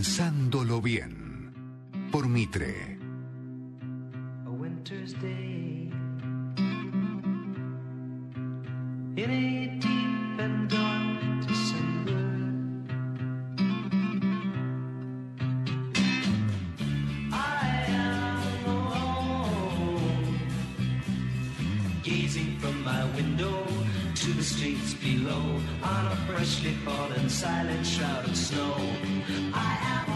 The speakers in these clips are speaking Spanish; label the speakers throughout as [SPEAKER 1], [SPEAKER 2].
[SPEAKER 1] Pensándolo bien. Por Mitre.
[SPEAKER 2] a winter's day in a deep and below on a freshly fallen silent shroud of snow. I am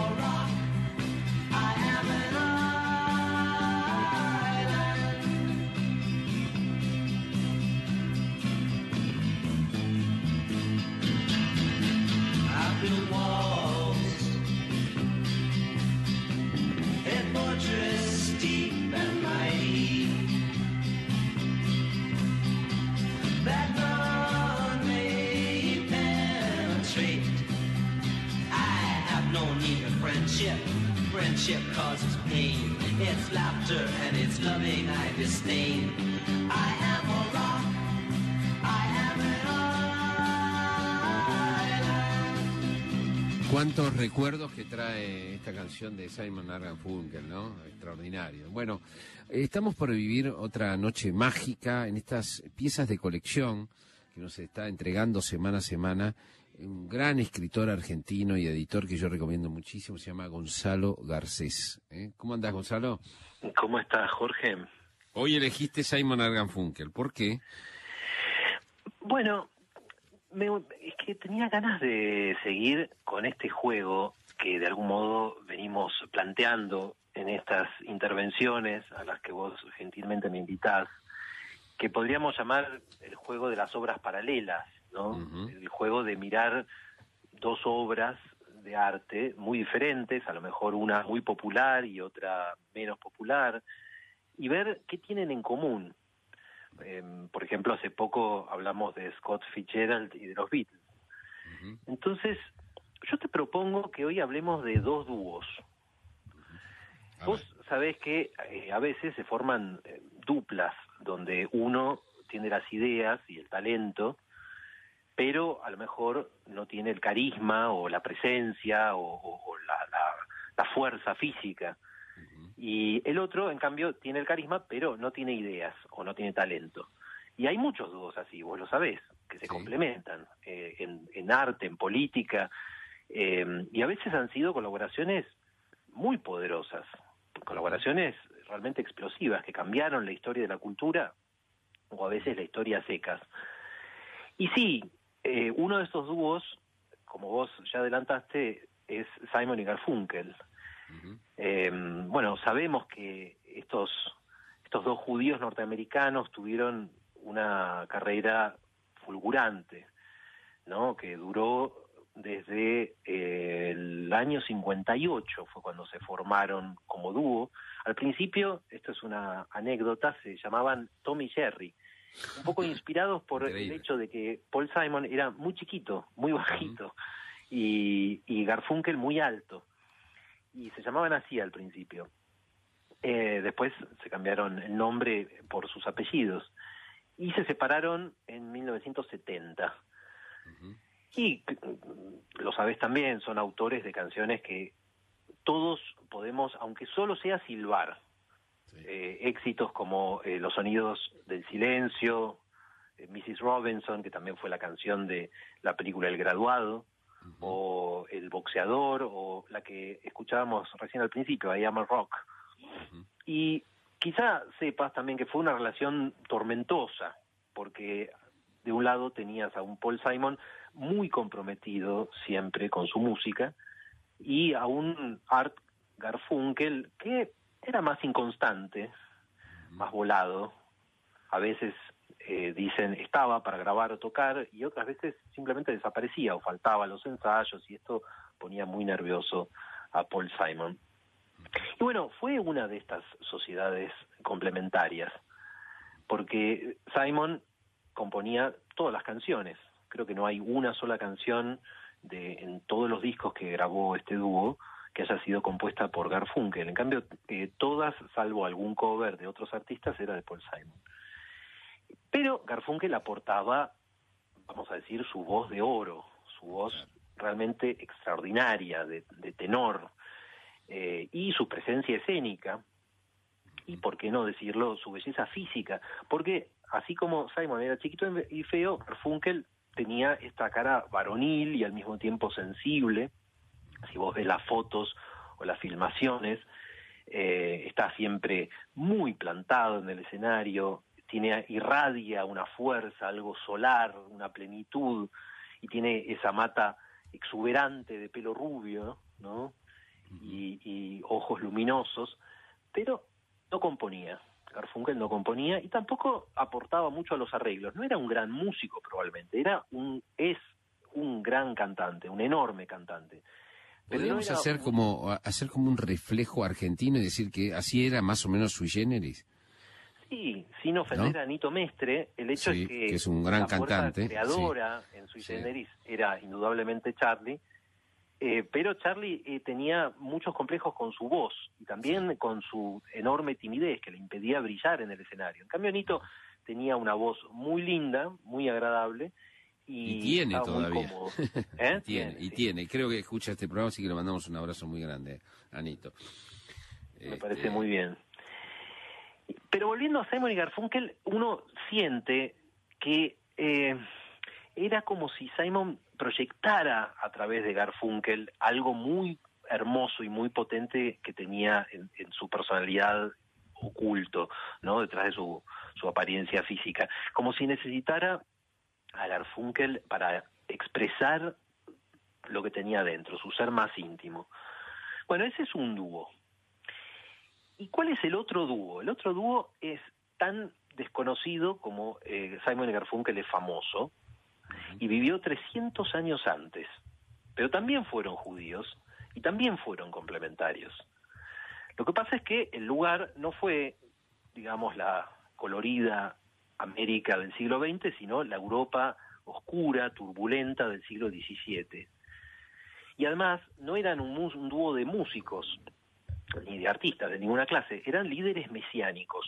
[SPEAKER 3] recuerdos que trae esta canción de Simon Funkel, ¿no? Extraordinario. Bueno, estamos por vivir otra noche mágica en estas piezas de colección que nos está entregando semana a semana un gran escritor argentino y editor que yo recomiendo muchísimo, se llama Gonzalo Garcés. ¿eh? ¿Cómo andás, Gonzalo?
[SPEAKER 4] ¿Cómo estás, Jorge?
[SPEAKER 3] Hoy elegiste Simon Funkel. ¿Por qué?
[SPEAKER 4] Bueno, me- es que tenía ganas de seguir con este juego que de algún modo venimos planteando en estas intervenciones a las que vos gentilmente me invitás, que podríamos llamar el juego de las obras paralelas, ¿no? El juego de mirar dos obras de arte muy diferentes, a lo mejor una muy popular y otra menos popular, y ver qué tienen en común. Eh, por ejemplo, hace poco hablamos de Scott Fitzgerald y de los Beatles. Entonces, yo te propongo que hoy hablemos de dos dúos. Vos sabés que eh, a veces se forman eh, duplas donde uno tiene las ideas y el talento, pero a lo mejor no tiene el carisma o la presencia o, o- o la, la- la fuerza física. Y el otro, en cambio, tiene el carisma, pero no tiene ideas o no tiene talento. Y hay muchos dúos así, vos lo sabés, que se
[SPEAKER 3] Sí.
[SPEAKER 4] complementan eh, en, en arte, en política, eh, y a veces han sido colaboraciones muy poderosas, colaboraciones realmente explosivas que cambiaron la historia de la cultura o a veces la historia a secas. Y sí, eh, uno de estos dúos, como vos ya adelantaste, es Simon y Garfunkel.
[SPEAKER 3] Ujú.
[SPEAKER 4] Eh, bueno, sabemos que estos, estos dos judíos norteamericanos tuvieron una carrera fulgurante, ¿no? Que duró desde eh, el año 58, fue cuando se formaron como dúo. Al principio, esto es una anécdota, se llamaban Tom y Jerry, un poco inspirados por el hecho de que Paul Simon era muy chiquito, muy bajito, y, y Garfunkel muy alto y se llamaban así al principio. Eh, después se cambiaron el nombre por sus apellidos y se separaron en 1970.
[SPEAKER 3] Ujú.
[SPEAKER 4] Y mm, lo sabes también, son autores de canciones que todos podemos, aunque solo sea silbar,
[SPEAKER 3] Sí.
[SPEAKER 4] eh, éxitos como eh, Los sonidos del silencio, Mrs. Robinson, que también fue la canción de la película El graduado, O El boxeador, o la que escuchábamos recién al principio, I Am a Rock. Y quizá sepas también que fue una relación tormentosa, porque de un lado tenías a un Paul Simon muy comprometido siempre con su música, y a un Art Garfunkel que era más inconstante, más volado. A veces eh, dicen estaba para grabar o tocar y otras veces simplemente desaparecía o faltaba los ensayos y esto ponía muy nervioso a Paul Simon. Y bueno, fue una de estas sociedades complementarias, porque Simon componía todas las canciones. Creo que no hay una sola canción de en todos los discos que grabó este dúo que haya sido compuesta por Garfunkel. En cambio, eh, todas, salvo algún cover de otros artistas, era de Paul Simon. Pero Garfunkel aportaba, vamos a decir, su voz de oro, su voz realmente extraordinaria de, de tenor eh, y su presencia escénica y por qué no decirlo su belleza física. Porque así como Simon era chiquito y feo Garfunkel tenía esta cara varonil y al mismo tiempo sensible. Si vos ves las fotos o las filmaciones eh, está siempre muy plantado en el escenario tiene irradia una fuerza algo solar una plenitud y tiene esa mata exuberante de pelo rubio no y, y ojos luminosos, pero no componía. Garfunkel no componía y tampoco aportaba mucho a los arreglos. No era un gran músico probablemente, era un es un gran cantante, un enorme cantante. Pero
[SPEAKER 3] Podríamos hacer
[SPEAKER 4] un-
[SPEAKER 3] como hacer como un reflejo argentino y decir que así era más o menos sui generis.
[SPEAKER 4] Sí, sin ofender
[SPEAKER 3] ¿No?
[SPEAKER 4] a Nito Mestre, el hecho
[SPEAKER 3] Sí,
[SPEAKER 4] es que,
[SPEAKER 3] que es un gran
[SPEAKER 4] la
[SPEAKER 3] cantante,
[SPEAKER 4] creadora en
[SPEAKER 3] Sí.
[SPEAKER 4] Generis era indudablemente Charlie, eh, pero Charlie eh, tenía muchos complejos con su voz y también con su enorme timidez que le impedía brillar en el escenario. En cambio, Nito tenía una voz muy linda, muy agradable y,
[SPEAKER 3] Y tiene todavía.
[SPEAKER 4] cómodo. ¿Eh?
[SPEAKER 3] Tiene, y tiene. Creo que escucha este programa, así que le mandamos un abrazo muy grande, Anito.
[SPEAKER 4] Me
[SPEAKER 3] Este,
[SPEAKER 4] parece muy bien. Pero volviendo a Simon y Garfunkel, uno siente que eh, era como si Simon proyectara a través de Garfunkel algo muy hermoso y muy potente que tenía en, su personalidad oculto, ¿no? Detrás de su, su apariencia física. Como si necesitara a Garfunkel para expresar lo que tenía dentro, su ser más íntimo. Bueno, ese es un dúo. ¿Y cuál es el otro dúo? El otro dúo es tan desconocido como eh, Simon Garfunkel es famoso y vivió 300 años antes, pero también fueron judíos y también fueron complementarios. Lo que pasa es que el lugar no fue, digamos, la colorida América del siglo XX, sino la Europa oscura, turbulenta del siglo XVII. Y además no eran un dúo de músicos, ni de artistas de ninguna clase, eran líderes mesiánicos.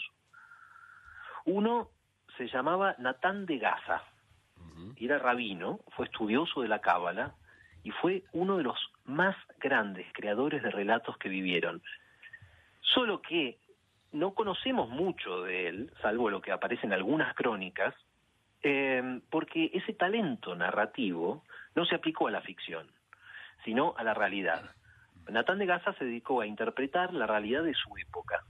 [SPEAKER 4] Uno se llamaba Natán de Gaza, y era rabino, fue estudioso de la Cábala y fue uno de los más grandes creadores de relatos que vivieron. Solo que no conocemos mucho de él, salvo lo que aparece en algunas crónicas, eh, porque ese talento narrativo no se aplicó a la ficción, sino a la realidad. Natán de Gaza se dedicó a interpretar la realidad de su época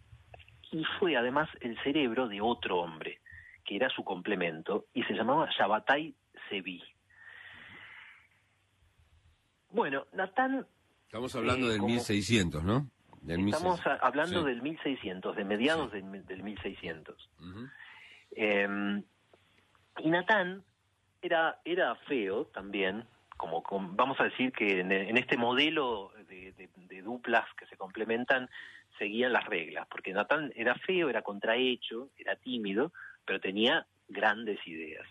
[SPEAKER 4] y fue además el cerebro de otro hombre, que era su complemento, y se llamaba Shabbatai Sevi. Bueno, Natán,
[SPEAKER 3] Estamos hablando
[SPEAKER 4] Eh,
[SPEAKER 3] del
[SPEAKER 4] como-
[SPEAKER 3] 1600, ¿no? Del
[SPEAKER 4] estamos
[SPEAKER 3] 1600.
[SPEAKER 4] a- hablando
[SPEAKER 3] Sí.
[SPEAKER 4] del 1600, de mediados del, mil- del 1600.
[SPEAKER 3] Ujú.
[SPEAKER 4] Eh, y Natán era, era feo también, como, com- vamos a decir que en, este modelo de, duplas que se complementan seguían las reglas, porque Natán era feo, era contrahecho, era tímido, pero tenía grandes ideas.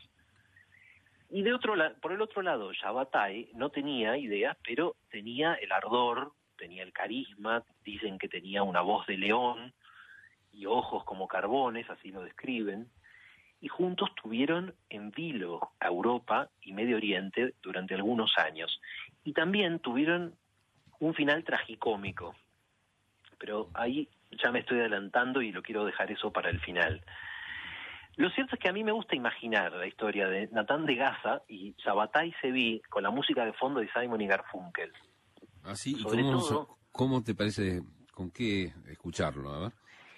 [SPEAKER 4] Y de otro por el otro lado, Shabbatai no tenía ideas, pero tenía el ardor, tenía el carisma, dicen que tenía una voz de león y ojos como carbones, así lo describen y juntos tuvieron en vilo a Europa y Medio Oriente durante algunos años. Y también tuvieron un final tragicómico. Pero ahí ya me estoy adelantando y lo quiero dejar eso para el final. Lo cierto es que a mí me gusta imaginar la historia de Natán de Gaza y Shabbatai Sevi con la música de fondo de Simon y Garfunkel.
[SPEAKER 3] Así, ¿y
[SPEAKER 4] Sobre
[SPEAKER 3] cómo,
[SPEAKER 4] todo-
[SPEAKER 3] cómo te parece, con qué escucharlo? A ver.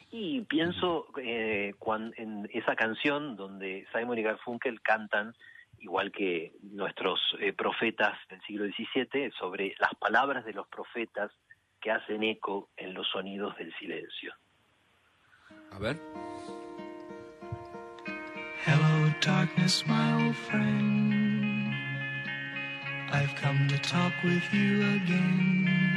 [SPEAKER 4] Y pienso eh, en esa canción donde Simon y Garfunkel cantan, igual que nuestros eh, profetas del siglo XVII, sobre las palabras de los profetas que hacen eco en los sonidos del silencio.
[SPEAKER 3] A ver.
[SPEAKER 2] Hello, darkness, my old friend. I've come to talk with you again.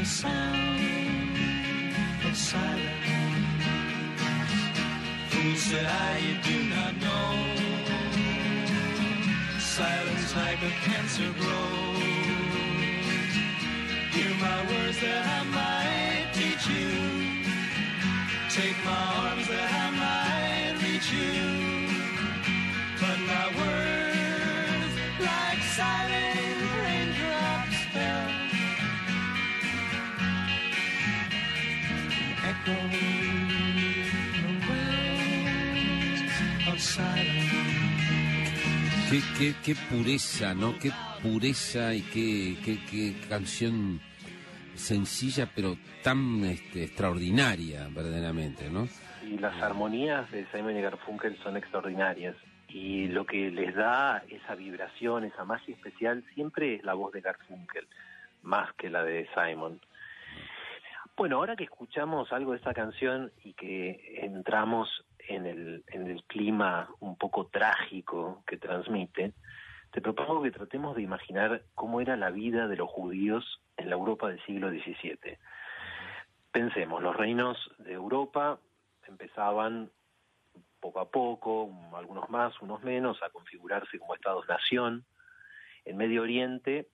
[SPEAKER 2] the sound of silence. Fool said I, you do not know. Silence like a cancer grows. Hear my words that I might
[SPEAKER 3] Qué, qué, qué pureza, ¿no? Qué pureza y qué, qué, qué canción sencilla pero tan este, extraordinaria, verdaderamente, ¿no?
[SPEAKER 4] Y las armonías de Simon y Garfunkel son extraordinarias. Y lo que les da esa vibración, esa magia especial, siempre es la voz de Garfunkel, más que la de Simon. Bueno, ahora que escuchamos algo de esta canción y que entramos en el, clima un poco trágico que transmite, te propongo que tratemos de imaginar cómo era la vida de los judíos en la Europa del siglo XVII. Pensemos, los reinos de Europa empezaban poco a poco, algunos más, unos menos, a configurarse como estados-nación. En Medio Oriente,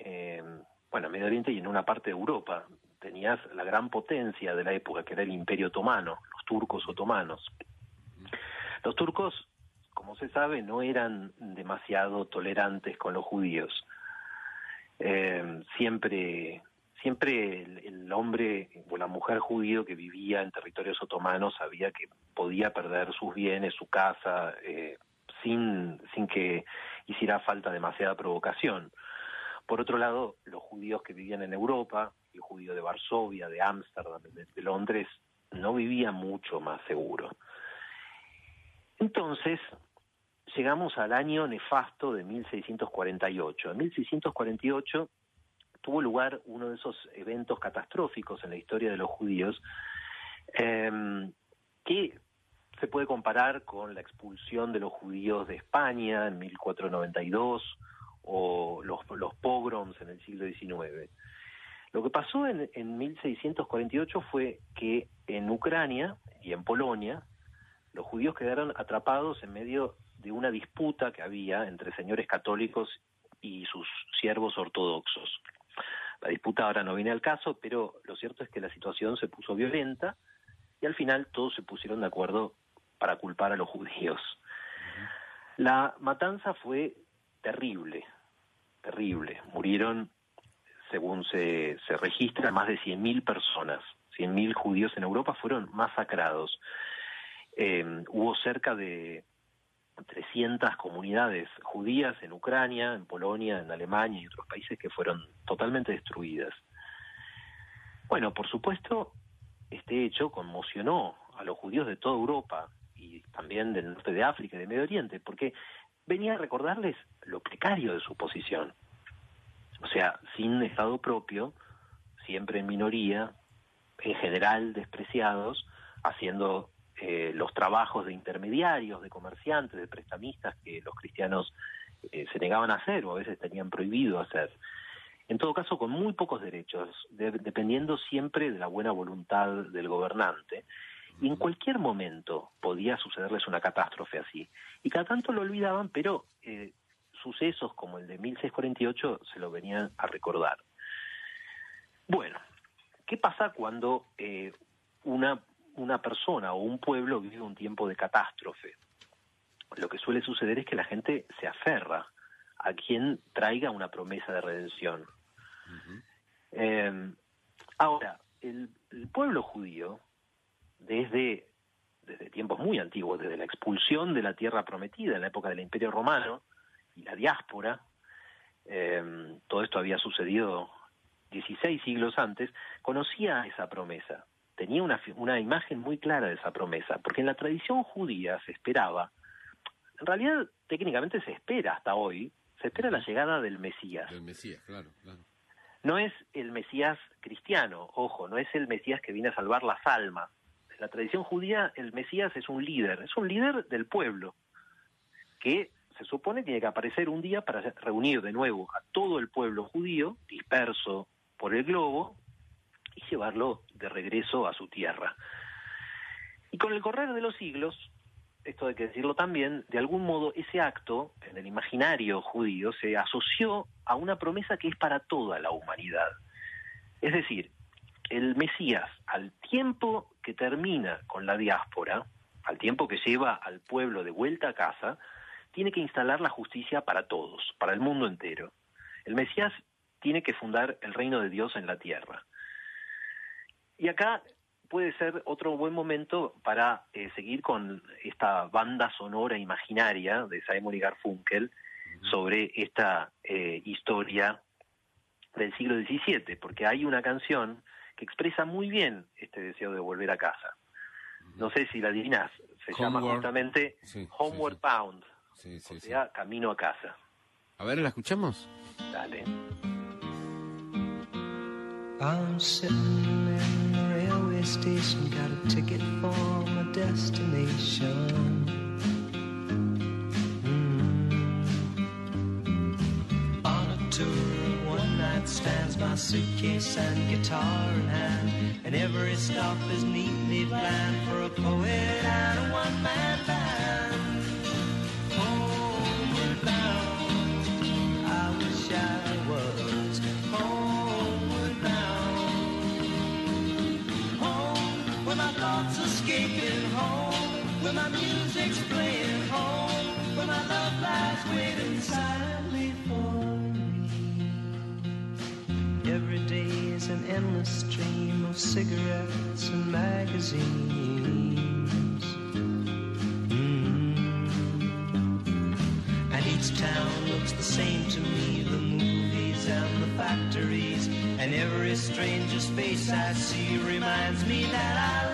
[SPEAKER 4] eh, bueno, en Medio Oriente y en una parte de Europa, tenías la gran potencia de la época, que era el Imperio Otomano, los turcos otomanos. Los turcos, como se sabe, no eran demasiado tolerantes con los judíos. Eh, siempre siempre el, hombre o la mujer judío que vivía en territorios otomanos sabía que podía perder sus bienes, su casa, eh, sin, sin que hiciera falta demasiada provocación. Por otro lado, los judíos que vivían en Europa, el judío de Varsovia, de Ámsterdam, de, de Londres, no vivían mucho más seguro. Entonces, llegamos al año nefasto de 1648. En 1648 tuvo lugar uno de esos eventos catastróficos en la historia de los judíos, eh, que se puede comparar con la expulsión de los judíos de España en 1492 o los, los pogroms en el siglo XIX. Lo que pasó en, en 1648 fue que en Ucrania y en Polonia los judíos quedaron atrapados en medio de una disputa que había entre señores católicos y sus siervos ortodoxos. La disputa ahora no viene al caso, pero lo cierto es que la situación se puso violenta y al final todos se pusieron de acuerdo para culpar a los judíos. La matanza fue terrible, terrible. Murieron, según se, registra, más de 100.000 personas. 100.000 judíos en Europa fueron masacrados. Eh, hubo cerca de 300 comunidades judías en Ucrania, en Polonia, en Alemania y otros países que fueron totalmente destruidas. Bueno, por supuesto, este hecho conmocionó a los judíos de toda Europa y también del norte de África y de Medio Oriente, porque venía a recordarles lo precario de su posición. O sea, sin Estado propio, siempre en minoría, en general despreciados, haciendo eh, los trabajos de intermediarios, de comerciantes, de prestamistas que los cristianos eh, se negaban a hacer o a veces tenían prohibido hacer. En todo caso, con muy pocos derechos, de, dependiendo siempre de la buena voluntad del gobernante. Y en cualquier momento podía sucederles una catástrofe así. Y cada tanto lo olvidaban, pero eh, sucesos como el de 1648 se lo venían a recordar. Bueno, ¿qué pasa cuando una, una persona o un pueblo vive un tiempo de catástrofe? Lo que suele suceder es que la gente se aferra a quien traiga una promesa de redención. Eh, ahora, el, el pueblo judío, desde, desde tiempos muy antiguos, desde la expulsión de la tierra prometida en la época del Imperio Romano y la diáspora, eh, todo esto había sucedido 16 siglos antes, conocía esa promesa, tenía una, una imagen muy clara de esa promesa, porque en la tradición judía se esperaba, en realidad técnicamente se espera hasta hoy, se espera la llegada del Mesías.
[SPEAKER 3] Del Mesías, claro, claro.
[SPEAKER 4] No es el Mesías cristiano, ojo, no es el Mesías que viene a salvar las almas. En la tradición judía el Mesías es un líder, es un líder del pueblo, que se supone tiene que aparecer un día para reunir de nuevo a todo el pueblo judío disperso por el globo y llevarlo de regreso a su tierra. Y con el correr de los siglos, esto hay que decirlo también, de algún modo ese acto en el imaginario judío se asoció a una promesa que es para toda la humanidad. Es decir, el Mesías, al tiempo que termina con la diáspora, al tiempo que lleva al pueblo de vuelta a casa, tiene que instalar la justicia para todos, para el mundo entero. El Mesías tiene que fundar el reino de Dios en la tierra. Y acá puede ser otro buen momento para eh, seguir con esta banda sonora imaginaria de Simon y Garfunkel sobre esta eh, historia del siglo XVII, porque hay una canción que expresa muy bien este deseo de volver a casa. No sé si la adivinas, se llama justamente
[SPEAKER 3] Sí,
[SPEAKER 4] Homeward
[SPEAKER 3] sí.
[SPEAKER 4] Bound,
[SPEAKER 3] Sí, sí,
[SPEAKER 4] o
[SPEAKER 3] sí.
[SPEAKER 4] sea, camino a casa.
[SPEAKER 3] A ver, ¿la escuchamos?
[SPEAKER 4] Dale.
[SPEAKER 2] I'm railway station, got a ticket for my destination. Mm. On a tour one night stands, my suitcase and guitar in hand, and every stop is neatly planned for a poet and a one-man band. Is an endless stream of cigarettes and magazines. Mm. And each town looks the same to me the movies and the factories. And every stranger's face I see reminds me that I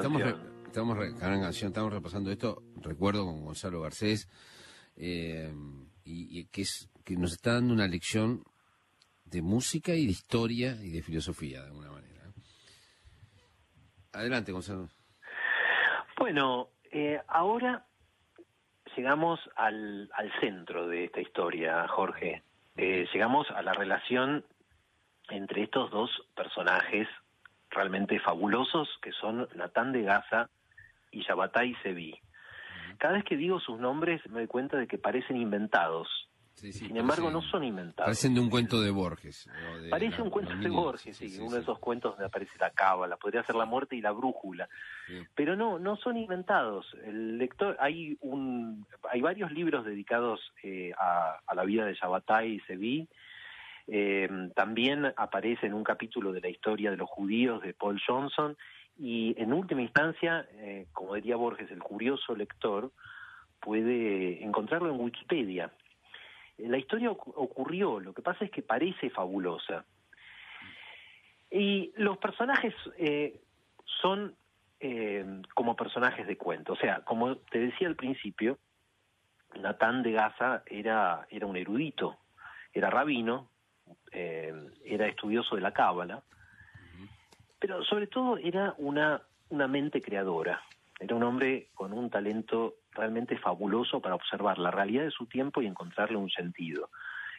[SPEAKER 3] estamos, re- estamos, re- canción, estamos repasando esto, recuerdo con Gonzalo Garcés, eh, y, y que, es, que nos está dando una lección de música y de historia y de filosofía, de alguna manera. Adelante, Gonzalo.
[SPEAKER 4] Bueno, eh, ahora llegamos al, al centro de esta historia, Jorge. Eh, llegamos a la relación entre estos dos personajes realmente fabulosos que son Natán de Gaza y Yabatay Sevi. Cada vez que digo sus nombres me doy cuenta de que parecen inventados.
[SPEAKER 3] Sí, sí,
[SPEAKER 4] Sin embargo,
[SPEAKER 3] parecen-
[SPEAKER 4] no son inventados.
[SPEAKER 3] Parecen de un cuento de Borges. de
[SPEAKER 4] Parece
[SPEAKER 3] la-
[SPEAKER 4] un cuento de Borges, sí, uno de esos cuentos donde aparece la cábala, podría ser la muerte y la brújula. Pero no, no son inventados. El lector, hay un, hay varios libros dedicados eh, a, a la vida de Shabbatai y Sevi. Eh, también aparece en un capítulo de la historia de los judíos de Paul Johnson y en última instancia, eh, como diría Borges, el curioso lector puede encontrarlo en Wikipedia. La historia ocu- ocurrió, lo que pasa es que parece fabulosa. Y los personajes eh, son eh, como personajes de cuento. O sea, como te decía al principio, Natán de Gaza era, era un erudito, era rabino, eh, era estudioso de la cábala, pero sobre todo era una, una mente creadora. Era un hombre con un talento realmente fabuloso para observar la realidad de su tiempo y encontrarle un sentido.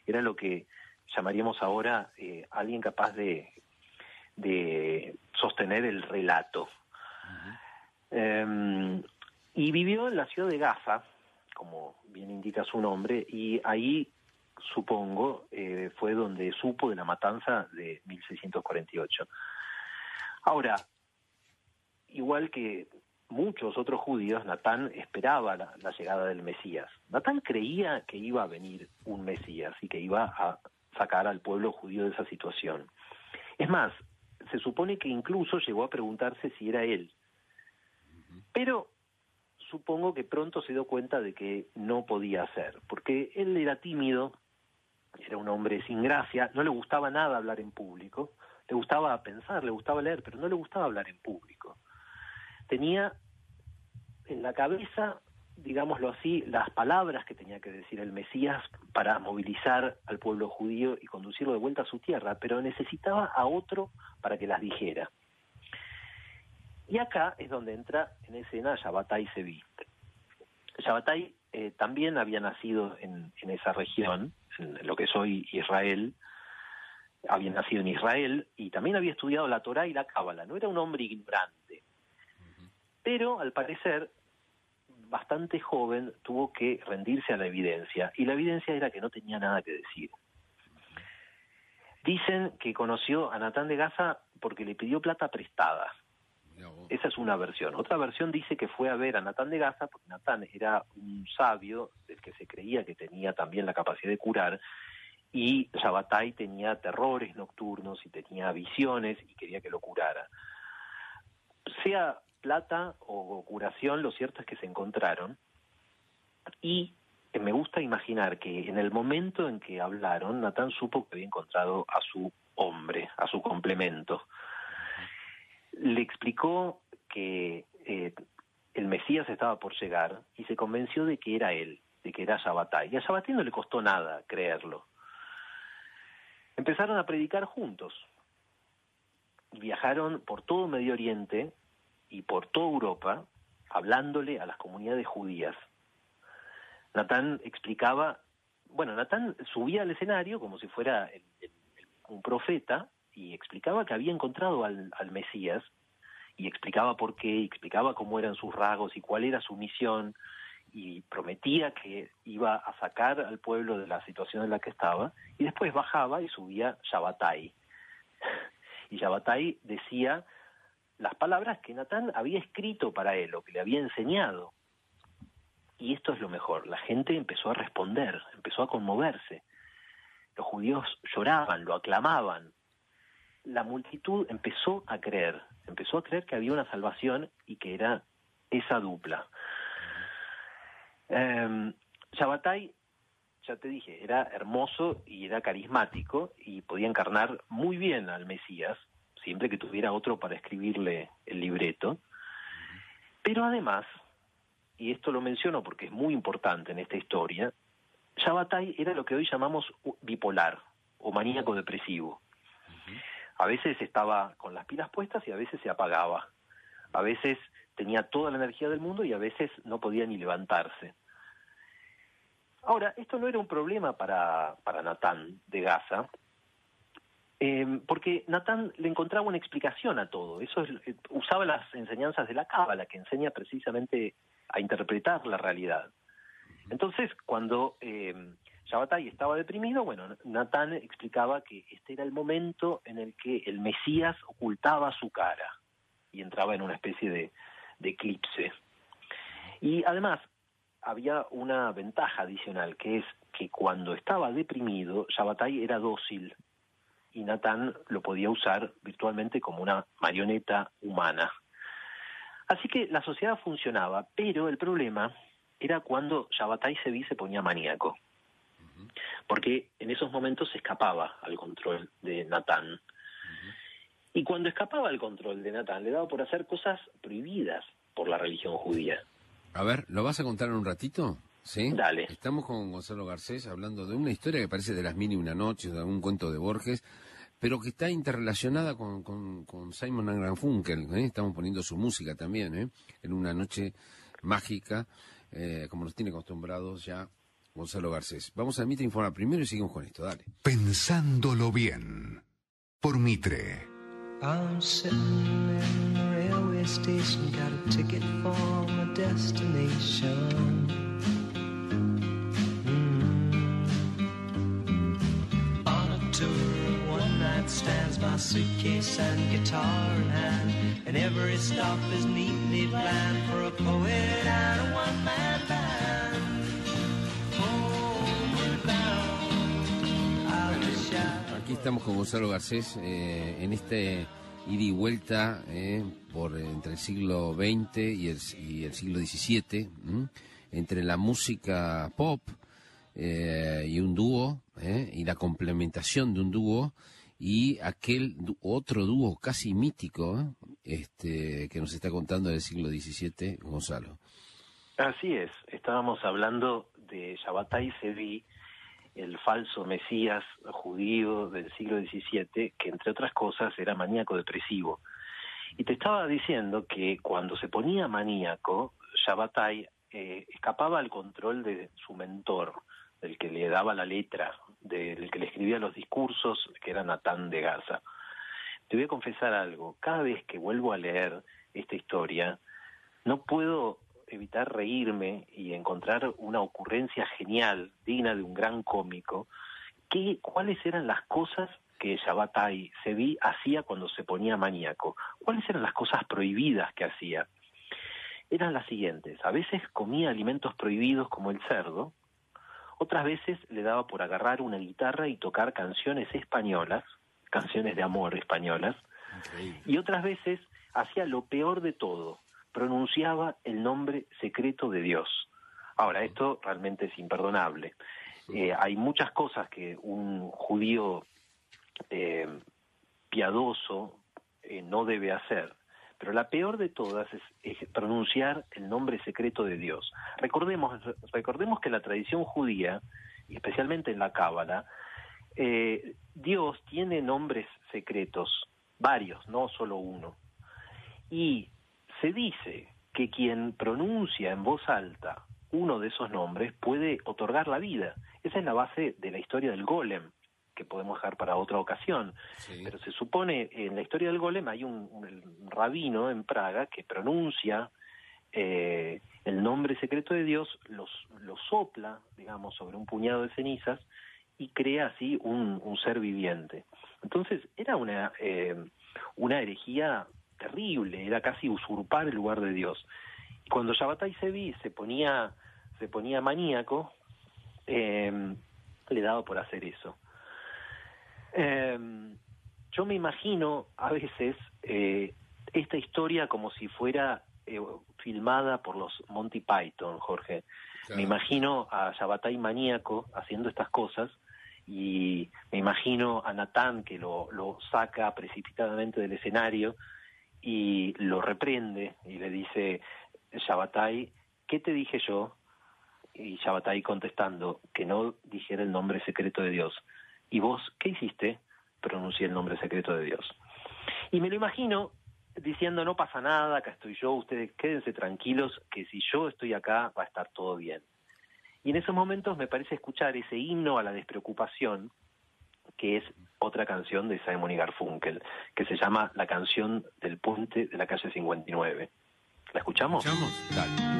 [SPEAKER 4] Era lo que llamaríamos ahora eh, alguien capaz de, de sostener el relato. Eh, y vivió en la ciudad de Gaza, como bien indica su nombre, y ahí, supongo, eh, fue donde supo de la matanza de 1648. Ahora, igual que muchos otros judíos, Natán esperaba la, la llegada del Mesías. Natán creía que iba a venir un Mesías y que iba a sacar al pueblo judío de esa situación. Es más, se supone que incluso llegó a preguntarse si era él. Pero supongo que pronto se dio cuenta de que no podía ser, porque él era tímido, era un hombre sin gracia, no le gustaba nada hablar en público, le gustaba pensar, le gustaba leer, pero no le gustaba hablar en público. Tenía en la cabeza, digámoslo así, las palabras que tenía que decir el Mesías para movilizar al pueblo judío y conducirlo de vuelta a su tierra, pero necesitaba a otro para que las dijera. Y acá es donde entra en escena Shabbatai Sevi. Shabbatai eh, también había nacido en, esa región, en lo que es hoy Israel, había nacido en Israel y también había estudiado la Torá y la Cábala. No era un hombre ignorante, pero al parecer bastante joven tuvo que rendirse a la evidencia y la evidencia era que no tenía nada que decir. Dicen que conoció a Natán de Gaza porque le pidió plata prestada. Esa es una versión. Otra versión dice que fue a ver a Natán de Gaza porque Natán era un sabio del que se creía que tenía también la capacidad de curar y Shabbatai tenía terrores nocturnos y tenía visiones y quería que lo curara. Sea plata o curación, lo cierto es que se encontraron y me gusta imaginar que en el momento en que hablaron, Natán supo que había encontrado a su hombre, a su complemento. Le explicó que eh, el Mesías estaba por llegar y se convenció de que era él, de que era Shabbatai. Y a Shabbatai no le costó nada creerlo. Empezaron a predicar juntos. Viajaron por todo Medio Oriente y por toda Europa hablándole a las comunidades judías. Natán explicaba, bueno, Natán subía al escenario como si fuera un profeta y explicaba que había encontrado al, al Mesías y explicaba por qué, y explicaba cómo eran sus rasgos y cuál era su misión y prometía que iba a sacar al pueblo de la situación en la que estaba y después bajaba y subía Shabbatai. Y Shabbatai decía las palabras que Natán había escrito para él o que le había enseñado. Y esto es lo mejor, la gente empezó a responder, empezó a conmoverse. Los judíos lloraban, lo aclamaban. La multitud empezó a creer, empezó a creer que había una salvación y que era esa dupla. Eh, ya te dije, era hermoso y era carismático y podía encarnar muy bien al Mesías, siempre que tuviera otro para escribirle el libreto. Pero además, y esto lo menciono porque es muy importante en esta historia, Shabbatai era lo que hoy llamamos bipolar o maníaco depresivo. A veces estaba con las pilas puestas y a veces se apagaba. A veces tenía toda la energía del mundo y a veces no podía ni levantarse. Ahora, esto no era un problema para, para Natán de Gaza, eh, porque Natán le encontraba una explicación a todo. Eso es, eh, usaba las enseñanzas de la Cábala, que enseña precisamente a interpretar la realidad. Entonces, cuando eh, Shabbatai estaba deprimido, bueno, Natán explicaba que este era el momento en el que el Mesías ocultaba su cara y entraba en una especie de, de eclipse. Y además, había una ventaja adicional, que es que cuando estaba deprimido, Shabbatai era dócil y Natán lo podía usar virtualmente como una marioneta humana. Así que la sociedad funcionaba, pero el problema era cuando Shabbatai Sevi se ponía maníaco, porque en esos momentos se escapaba al control de Natán. Y cuando escapaba al control de Natán, le daba por hacer cosas prohibidas por la religión judía.
[SPEAKER 3] A ver, ¿lo vas a contar en un ratito? ¿Sí?
[SPEAKER 4] Dale.
[SPEAKER 3] Estamos con Gonzalo Garcés hablando de una historia que parece de las mil y una noches, de un cuento de Borges, pero que está interrelacionada con, con, con Simon Garfunkel. ¿eh? Estamos poniendo su música también, ¿eh? en una noche mágica, eh, como nos tiene acostumbrados ya Gonzalo Garcés. Vamos a Mitre Informa primero y seguimos con esto, dale.
[SPEAKER 1] Pensándolo bien. Por Mitre.
[SPEAKER 2] I'm sitting in the railway station, got a ticket for my destination. Mm. On a tour of one night stands, my suitcase and guitar in hand, and every stop is neatly planned for a poet and a
[SPEAKER 3] estamos con Gonzalo Garcés eh, en este ida y vuelta eh, por entre el siglo XX y el, siglo XVII, entre la música pop eh, y un dúo, eh, y la complementación de un dúo y aquel otro dúo casi mítico ¿eh? este, que nos está contando del siglo XVII, Gonzalo.
[SPEAKER 4] Así es, estábamos hablando de Shabbatai Sevi, el falso mesías judío del siglo XVII, que entre otras cosas era maníaco depresivo. Y te estaba diciendo que cuando se ponía maníaco, Shabbatai eh, escapaba al control de su mentor, del que le daba la letra, del que le escribía los discursos, que era Natán de Gaza. Te voy a confesar algo, cada vez que vuelvo a leer esta historia, no puedo evitar reírme y encontrar una ocurrencia genial, digna de un gran cómico, que, cuáles eran las cosas que Shabbatai Sevi hacía cuando se ponía maníaco, cuáles eran las cosas prohibidas que hacía. Eran las siguientes, a veces comía alimentos prohibidos como el cerdo, otras veces le daba por agarrar una guitarra y tocar canciones españolas, canciones de amor españolas, y otras veces hacía lo peor de todo, pronunciaba el nombre secreto de Dios. Ahora, esto realmente es imperdonable. Eh, hay muchas cosas que un judío eh, piadoso eh, no debe hacer, pero la peor de todas es, es pronunciar el nombre secreto de Dios. Recordemos, recordemos que la tradición judía, especialmente en la Cábala, Dios tiene nombres secretos, varios, no solo uno. Y se dice que quien pronuncia en voz alta uno de esos nombres puede otorgar la vida. Esa es la base de la historia del golem, que podemos dejar para otra ocasión.
[SPEAKER 3] Sí.
[SPEAKER 4] Pero se supone, en la historia del golem hay un, un rabino en Praga que pronuncia eh, el nombre secreto de Dios, los, lo sopla, digamos, sobre un puñado de cenizas y crea así un, un ser viviente. Entonces era una, eh, una herejía terrible, era casi usurpar el lugar de Dios. Y cuando Shabbatai Sevi se ponía, se ponía maníaco, eh, le daba por hacer eso. Eh, yo me imagino a veces eh, esta historia como si fuera eh, filmada por los Monty Python, Jorge.
[SPEAKER 3] Claro.
[SPEAKER 4] Me imagino a Shabbatai maníaco haciendo estas cosas y me imagino a Natán que lo, lo saca precipitadamente del escenario y lo reprende y le dice, Shabbatai, ¿qué te dije yo? Y Shabbatai contestando que no dijera el nombre secreto de Dios. ¿Y vos qué hiciste? Pronuncié el nombre secreto de Dios. Y me lo imagino diciendo, no pasa nada, acá estoy yo, ustedes quédense tranquilos, que si yo estoy acá va a estar todo bien. Y en esos momentos me parece escuchar ese himno a la despreocupación, que es otra canción de Simon y Garfunkel, que se llama La canción del puente de la calle 59. ¿La escuchamos?
[SPEAKER 3] ¿Escuchamos? Dale.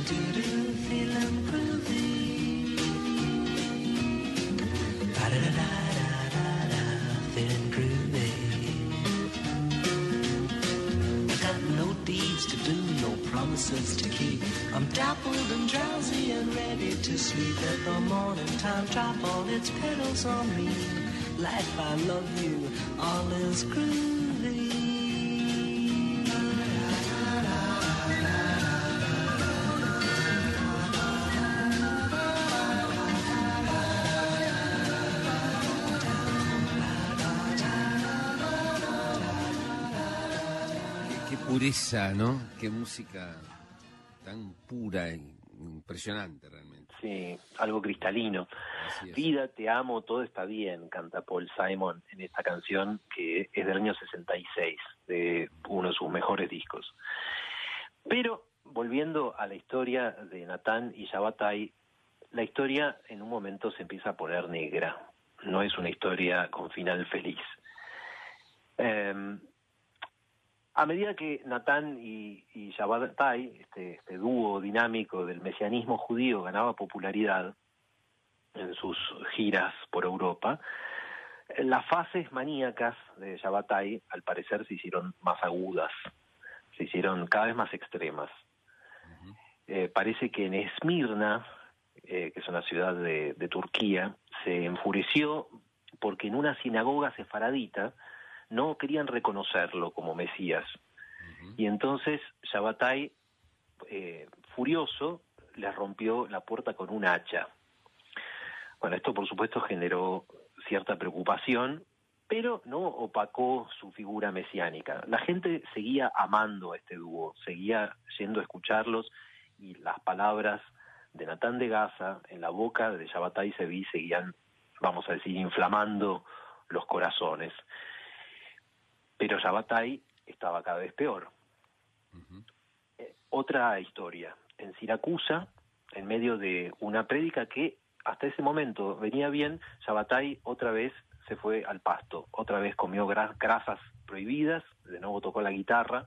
[SPEAKER 5] To do, feelin' groovy Da da da da da feelin' groovy Got no deeds to do, no promises to keep. I'm dappled and drowsy and ready to sleep. Let the morning time drop all its petals on me. Life, I love you, all is groovy.
[SPEAKER 3] Pureza, ¿no? Qué música tan pura e impresionante realmente.
[SPEAKER 4] Sí, algo cristalino. Vida, te amo, todo está bien, canta Paul Simon en esta canción que es del año 66, de uno de sus mejores discos. Pero, volviendo a la historia de Natán y Shabatai, la historia en un momento se empieza a poner negra. No es una historia con final feliz. Eh, a medida que Natán y, y Shabbatai, este, este dúo dinámico del mesianismo judío, ganaba popularidad en sus giras por Europa, las fases maníacas de Shabbatai al parecer se hicieron más agudas, se hicieron cada vez más extremas. Eh, parece que en Esmirna, eh, que es una ciudad de, de Turquía, se enfureció porque en una sinagoga sefaradita no querían reconocerlo como Mesías. Y entonces Shabbatai, eh, furioso, le rompió la puerta con un hacha. Bueno, esto por supuesto generó cierta preocupación, pero no opacó su figura mesiánica. La gente seguía amando a este dúo, seguía yendo a escucharlos y las palabras de Natán de Gaza en la boca de Shabbatai Sevi seguían, vamos a decir, inflamando los corazones. Pero Shabbatai estaba cada vez peor. Eh, otra historia. En Siracusa, en medio de una prédica que hasta ese momento venía bien, Shabbatai otra vez se fue al pasto, otra vez comió gra- grasas prohibidas, de nuevo tocó la guitarra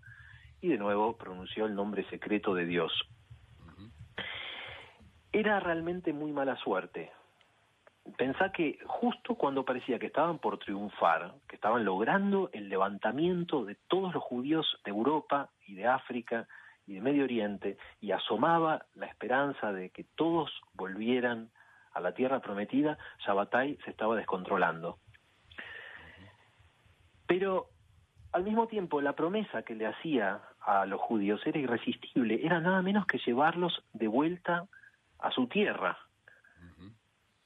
[SPEAKER 4] y de nuevo pronunció el nombre secreto de Dios. Era realmente muy mala suerte. Pensá que justo cuando parecía que estaban por triunfar, que estaban logrando el levantamiento de todos los judíos de Europa y de África y de Medio Oriente, y asomaba la esperanza de que todos volvieran a la tierra prometida, Shabbatai se estaba descontrolando. Pero al mismo tiempo la promesa que le hacía a los judíos era irresistible, era nada menos que llevarlos de vuelta a su tierra,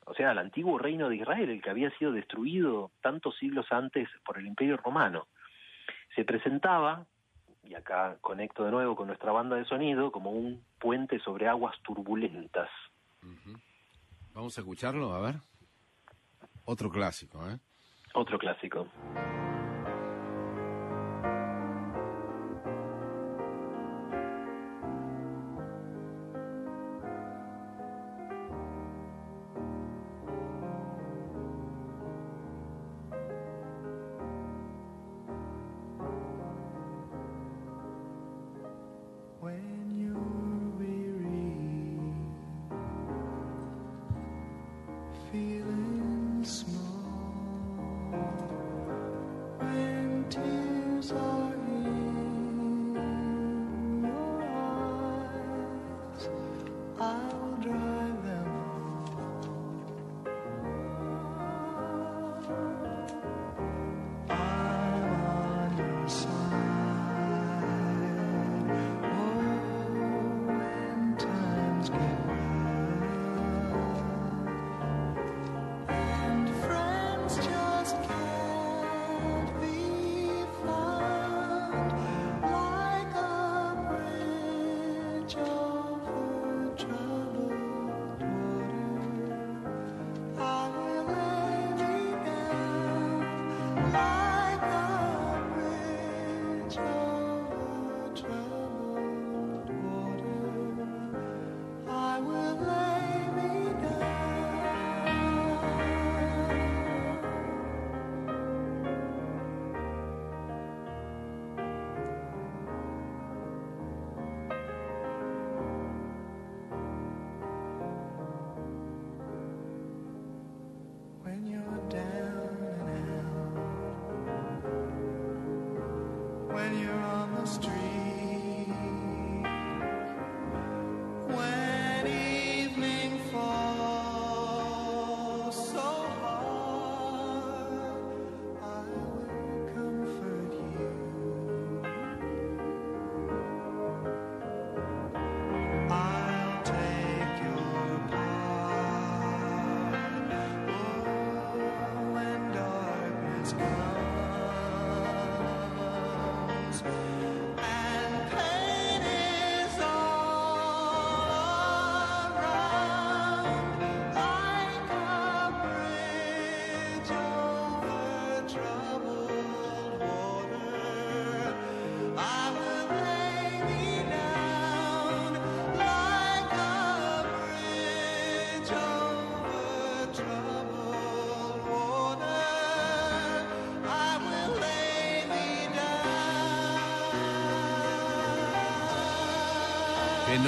[SPEAKER 4] o sea, al antiguo reino de Israel, el que había sido destruido tantos siglos antes por el Imperio Romano. Se presentaba, y acá conecto de nuevo con nuestra banda de sonido, como un puente sobre aguas turbulentas.
[SPEAKER 3] Vamos a escucharlo, a ver. Otro clásico, ¿eh?
[SPEAKER 4] Otro clásico.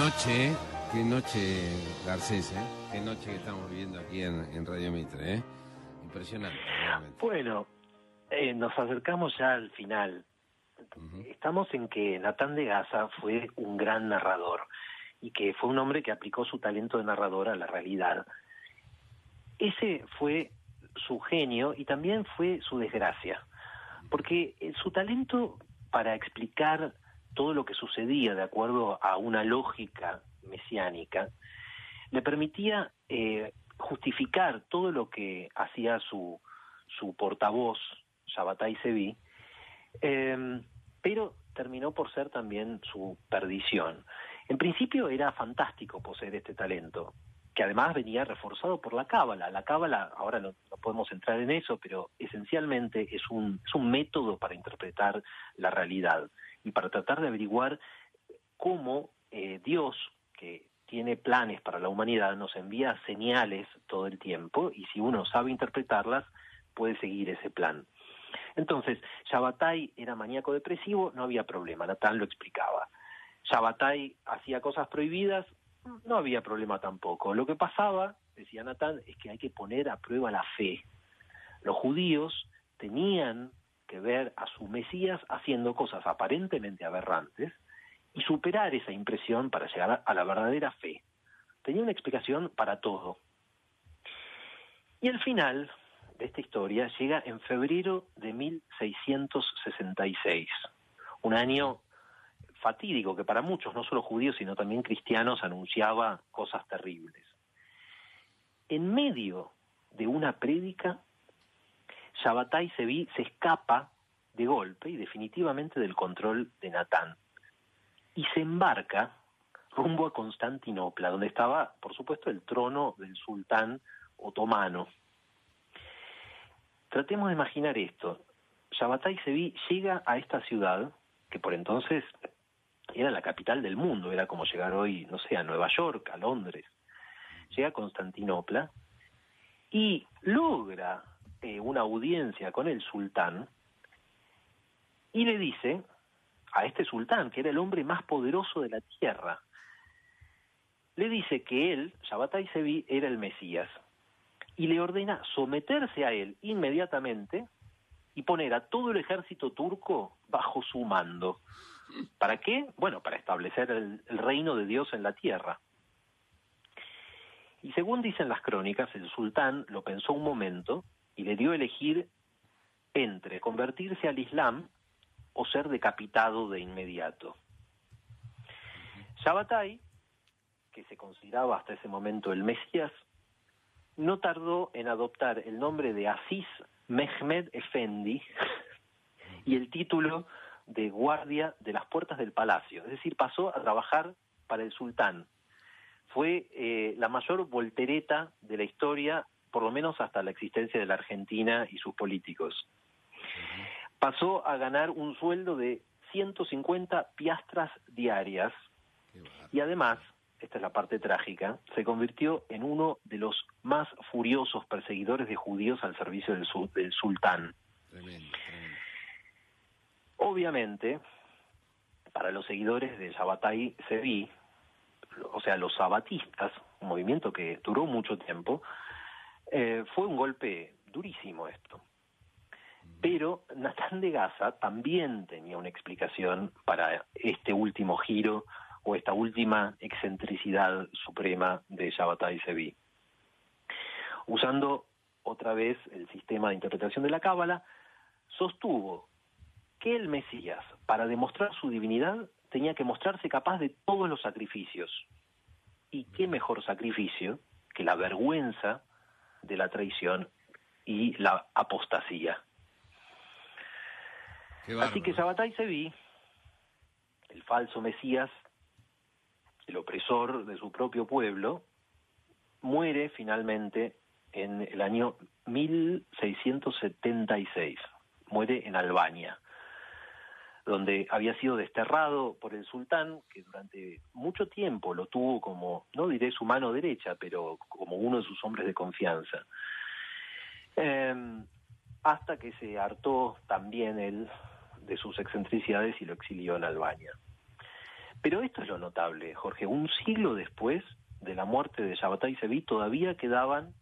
[SPEAKER 3] Noche, qué noche, Garcés, ¿eh? Qué noche que estamos viviendo aquí en, en Radio Mitre, ¿eh? Impresionante, realmente.
[SPEAKER 4] Bueno, eh, nos acercamos ya al final. Estamos en que Natán de Gaza fue un gran narrador y que fue un hombre que aplicó su talento de narrador a la realidad. Ese fue su genio y también fue su desgracia, porque eh, su talento para explicar todo lo que sucedía de acuerdo a una lógica mesiánica le permitía eh, justificar todo lo que hacía su, su portavoz, Shabbatai Sevi, eh, pero terminó por ser también su perdición. En principio era fantástico poseer este talento, que además venía reforzado por la cábala. La cábala, ahora no, no podemos entrar en eso, pero esencialmente es un, es un método para interpretar la realidad y para tratar de averiguar cómo eh, Dios, que tiene planes para la humanidad, nos envía señales todo el tiempo y si uno sabe interpretarlas, puede seguir ese plan. Entonces, Shabbatai era maníaco depresivo, no había problema, Natán lo explicaba. Shabbatai hacía cosas prohibidas, no había problema tampoco. Lo que pasaba, decía Natán, es que hay que poner a prueba la fe. Los judíos tenían que ver a su Mesías haciendo cosas aparentemente aberrantes y superar esa impresión para llegar a la verdadera fe. Tenía una explicación para todo. Y el final de esta historia llega en febrero de 1666, un año fatídico que para muchos, no solo judíos, sino también cristianos, anunciaba cosas terribles. En medio de una prédica, Shabbatai Sevi se escapa de golpe y definitivamente del control de Natán y se embarca rumbo a Constantinopla, donde estaba, por supuesto, el trono del sultán otomano. Tratemos de imaginar esto. Shabbatai Sevi llega a esta ciudad, que por entonces era la capital del mundo, era como llegar hoy, no sé, a Nueva York, a Londres. Llega a Constantinopla y logra eh, una audiencia con el sultán y le dice a este sultán, que era el hombre más poderoso de la tierra, le dice que él, Shabbatai Sevi, era el Mesías y le ordena someterse a él inmediatamente y poner a todo el ejército turco bajo su mando. ¿Para qué? Bueno, para establecer el reino de Dios en la tierra. Y según dicen las crónicas, el sultán lo pensó un momento y le dio a elegir entre convertirse al Islam o ser decapitado de inmediato. Shabbatai, que se consideraba hasta ese momento el Mesías, no tardó en adoptar el nombre de Aziz Mehmed Efendi y el título de guardia de las puertas del palacio, es decir, pasó a trabajar para el sultán. Fue eh, la mayor voltereta de la historia, por lo menos hasta la existencia de la Argentina y sus políticos. Pasó a ganar un sueldo de 150 piastras diarias y además, esta es la parte trágica, se convirtió en uno de los más furiosos perseguidores de judíos al servicio del, del sultán.
[SPEAKER 3] Tremendo, tremendo.
[SPEAKER 4] Obviamente, para los seguidores de Shabbatai Sevi, o sea, los sabatistas, un movimiento que duró mucho tiempo, eh, fue un golpe durísimo esto. Pero Natán de Gaza también tenía una explicación para este último giro o esta última excentricidad suprema de Shabbatai Sevi. Usando otra vez el sistema de interpretación de la Cábala, sostuvo que el Mesías, para demostrar su divinidad, tenía que mostrarse capaz de todos los sacrificios. ¿Y qué mejor sacrificio que la vergüenza de la traición y la apostasía? Así que. Sabbatai Sevi, el falso Mesías, el opresor de su propio pueblo, muere finalmente en el año 1676. Muere en Albania, donde había sido desterrado por el sultán, que durante mucho tiempo lo tuvo como, no diré su mano derecha, pero como uno de sus hombres de confianza. Eh, hasta que se hartó también él de sus excentricidades y lo exilió en Albania. Pero esto es lo notable, Jorge. Un siglo después de la muerte de Shabbatai Sevi todavía quedaban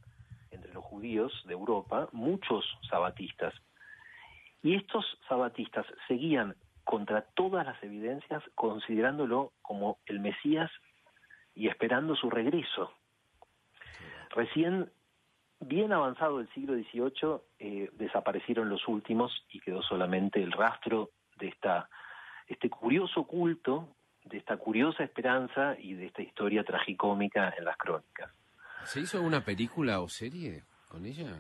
[SPEAKER 4] entre los judíos de Europa muchos sabatistas. Y estos sabatistas seguían contra todas las evidencias considerándolo como el Mesías y esperando su regreso. Recién bien avanzado el siglo XVIII eh, desaparecieron los últimos y quedó solamente el rastro de esta este curioso culto, de esta curiosa esperanza y de esta historia tragicómica en las crónicas.
[SPEAKER 3] ¿Se hizo una película o serie con ella?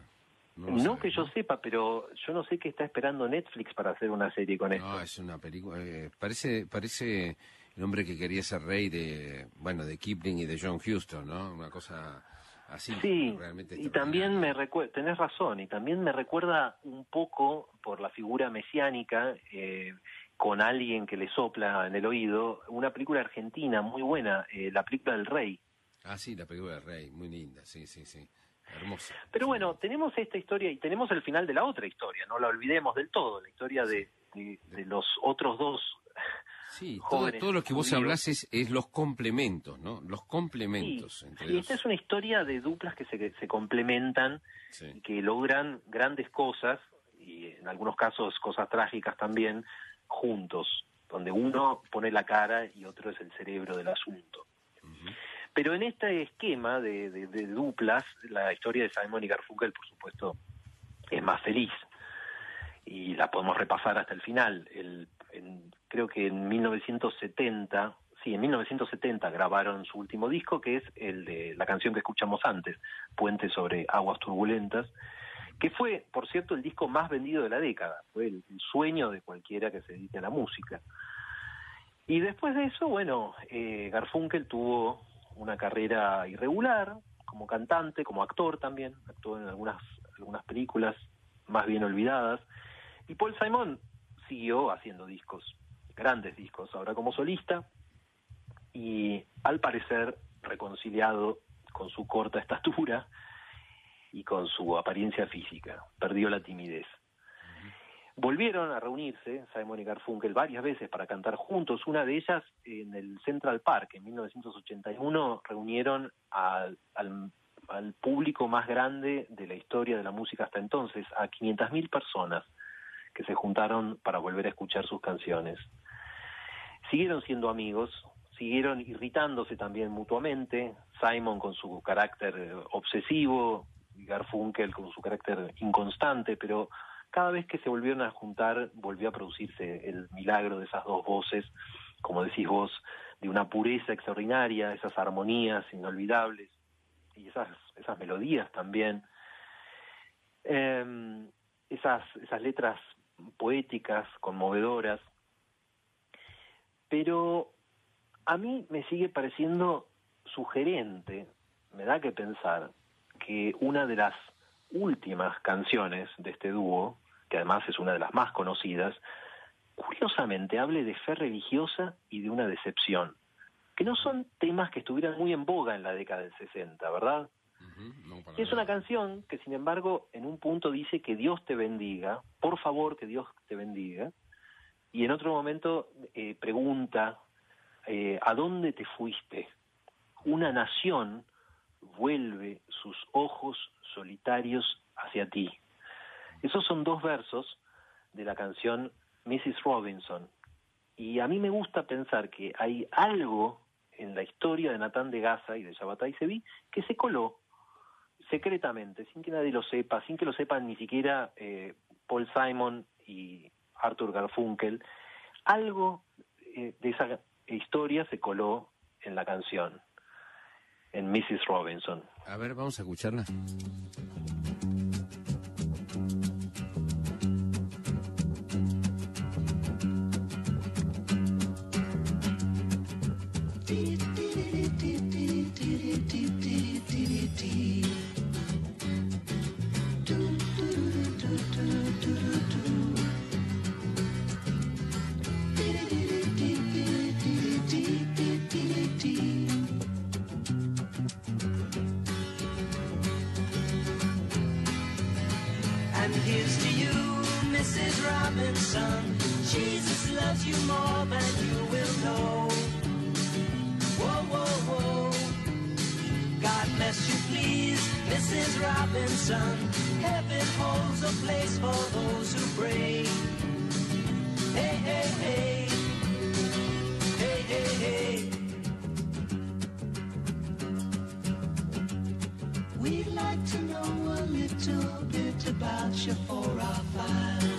[SPEAKER 4] No,
[SPEAKER 3] sabes,
[SPEAKER 4] que yo sepa, pero yo no sé qué está esperando Netflix para hacer una serie con esto.
[SPEAKER 3] No, es una película. eh, parece, parece el hombre que quería ser rey de, bueno, de Kipling y de John Huston, ¿no? Una cosa así.
[SPEAKER 4] Sí,
[SPEAKER 3] realmente
[SPEAKER 4] y también me recuerda, tenés razón, y también me recuerda un poco por la figura mesiánica, eh, con alguien que le sopla en el oído, una película argentina muy buena, eh, la película del rey.
[SPEAKER 3] Ah, sí, la película del rey, muy linda, sí, sí, sí. Hermosa.
[SPEAKER 4] Pero bueno, tenemos esta historia y tenemos el final de la otra historia, no la olvidemos del todo, la historia de, de- de los otros dos.
[SPEAKER 3] Sí, todo,
[SPEAKER 4] jóvenes
[SPEAKER 3] todo lo que vos hablás es, es los complementos, ¿no? Los complementos
[SPEAKER 4] Sí,
[SPEAKER 3] entre
[SPEAKER 4] sí,
[SPEAKER 3] los...
[SPEAKER 4] esta es una historia de duplas que se, se complementan y que logran grandes cosas, y en algunos casos cosas trágicas también, juntos, donde uno pone la cara y otro es el cerebro del asunto. Pero en este esquema de, duplas, la historia de Simon y Garfunkel, por supuesto, es más feliz. Y la podemos repasar hasta el final. El, en- creo que en 1970, sí, en 1970 grabaron su último disco, que es el de la canción que escuchamos antes, Puente sobre aguas turbulentas, que fue, por cierto, el disco más vendido de la década. Fue el, el sueño de cualquiera que se dedique a la música. Y después de eso, bueno, eh, Garfunkel tuvo una carrera irregular como cantante, como actor también, actuó en algunas, algunas películas más bien olvidadas. Y Paul Simon siguió haciendo discos, grandes discos, ahora como solista, y al parecer reconciliado con su corta estatura y con su apariencia física, perdió la timidez. Volvieron a reunirse Simon y Garfunkel varias veces para cantar juntos. Una de ellas en el Central Park en 1981 reunieron al, al, al público más grande de la historia de la música hasta entonces, a 500.000 personas que se juntaron para volver a escuchar sus canciones. Siguieron siendo amigos, siguieron irritándose también mutuamente, Simon con su carácter obsesivo, Garfunkel con su carácter inconstante, pero cada vez que se volvieron a juntar volvió a producirse el milagro de esas dos voces, como decís vos, de una pureza extraordinaria, esas armonías inolvidables y esas, esas melodías también, Eh, esas, esas letras poéticas, conmovedoras, pero a mí me sigue pareciendo sugerente, me da que pensar, que una de las últimas canciones de este dúo, que además es una de las más conocidas, curiosamente hable de fe religiosa y de una decepción, que no son temas que estuvieran muy en boga en la década del 60, ¿verdad?
[SPEAKER 3] No, para
[SPEAKER 4] es una
[SPEAKER 3] nada.
[SPEAKER 4] canción que, sin embargo, en un punto dice que Dios te bendiga, por favor que Dios te bendiga, y en otro momento eh, pregunta, eh, ¿a dónde te fuiste? Una nación vuelve sus ojos solitarios hacia ti. Esos son dos versos de la canción Mrs. Robinson. Y a mí me gusta pensar que hay algo en la historia de Natán de Gaza y de Shabbatai Sevi que se coló secretamente, sin que nadie lo sepa, sin que lo sepan ni siquiera eh, Paul Simon y Arthur Garfunkel. Algo eh, de esa historia se coló en la canción, en Mrs. Robinson.
[SPEAKER 3] A ver, vamos a escucharla.
[SPEAKER 2] Mrs. Robinson. Jesus loves you more than you will know. Whoa, whoa, whoa. God bless you, please, Mrs. Robinson. Heaven holds a place for those who pray. Hey, hey, hey. Hey, hey, hey. We'd like to know a little bit about you for our files.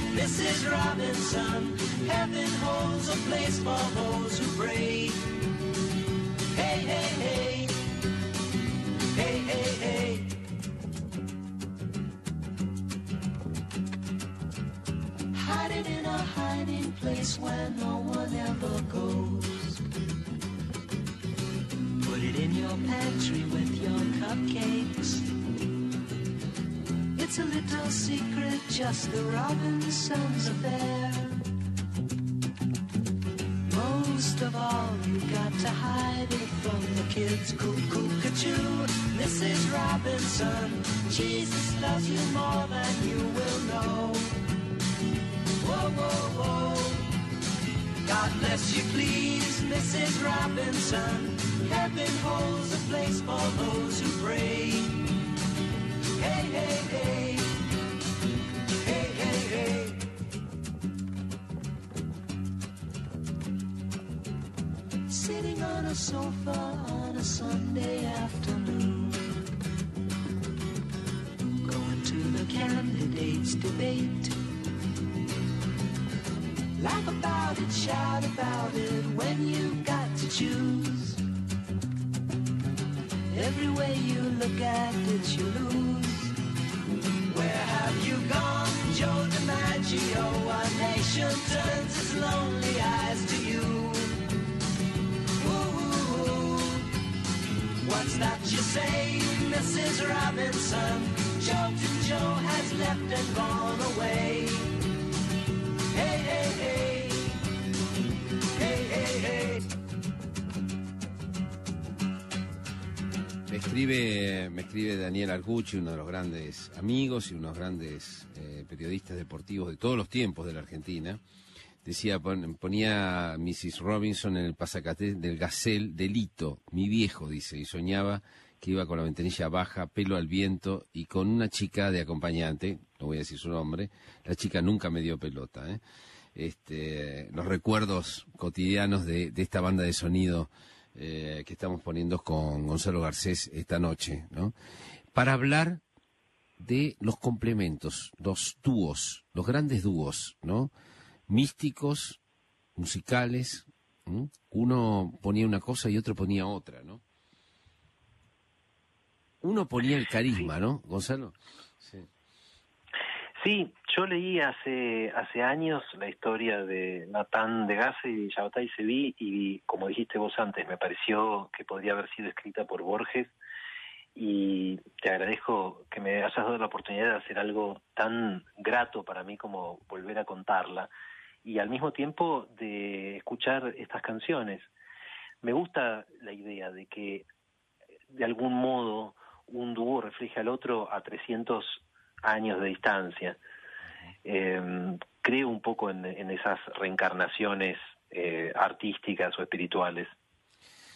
[SPEAKER 2] Mrs. Robinson. Heaven holds a place for those who pray. Hey, hey, hey. Hey, hey, hey. Hide it in a hiding place where no one ever goes. Put it in your pantry with your cupcakes. It's a little secret, just the Robinsons affair. Most of all, you got to hide it from the kids. Cuckoo, cuckoo, Mrs. Robinson. Jesus loves you more than you will know. Whoa, whoa, whoa. God bless you, please, Mrs. Robinson. Heaven holds a place for those who pray. Hey, hey, hey. Hey, hey, hey. Sitting on a sofa on a Sunday afternoon. Going to the candidates' debate. Laugh about it, shout about it when you got to choose. Every way you look at it, you lose. Where have you gone, Joe DiMaggio? Our nation turns its lonely eyes to you. Ooh, what's that you say, Mrs. Robinson? Joe to Joe has left and gone away.
[SPEAKER 3] Escribe, me escribe Daniel Arcucci, uno de los grandes amigos y unos grandes eh, periodistas deportivos de todos los tiempos de la Argentina. Decía, pon- ponía Mrs. Robinson en el pasacate del Gacel delito, mi viejo, dice, y soñaba que iba con la ventanilla baja, pelo al viento y con una chica de acompañante, no voy a decir su nombre, la chica nunca me dio pelota. ¿eh? Este, los recuerdos cotidianos de esta banda de sonido eh, que estamos poniendo con Gonzalo Garcés esta noche, ¿no? Para hablar de los complementos, los dúos, los grandes dúos, ¿no? Místicos, musicales, uno ponía una cosa y otro ponía otra, ¿no? Uno ponía el carisma, ¿no, Gonzalo?
[SPEAKER 4] Sí. Yo leí hace hace años la historia de Natán de Gaza y Shabbatai Sevi y como dijiste vos antes, me pareció que podría haber sido escrita por Borges y te agradezco que me hayas dado la oportunidad de hacer algo tan grato para mí como volver a contarla y al mismo tiempo de escuchar estas canciones. Me gusta la idea de que de algún modo un dúo refleja al otro a 300 años de distancia. Eh, creo un poco en, en esas reencarnaciones eh, artísticas o espirituales.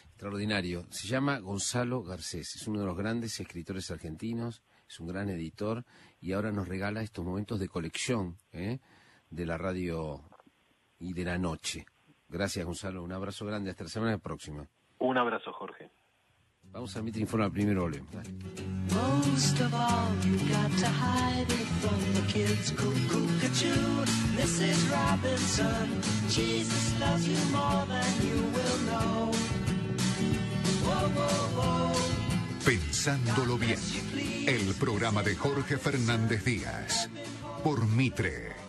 [SPEAKER 3] Extraordinario. Se llama Gonzalo Garcés. Es uno de los grandes escritores argentinos. Es un gran editor y ahora nos regala estos momentos de colección ¿eh? de la radio y de la noche. Gracias, Gonzalo. Un abrazo grande. Hasta la semana próxima.
[SPEAKER 4] Un abrazo, Jorge.
[SPEAKER 3] Vamos a Mitre Informa primero. Ole. Dale.
[SPEAKER 2] Most of all, you got to hide it from the kids. Cuckoo, cuckoo, Mrs. Robinson. Jesus loves you more than you will know. Whoa, whoa, whoa.
[SPEAKER 1] Pensándolo bien. El programa de Jorge Fernández Díaz. Por Mitre.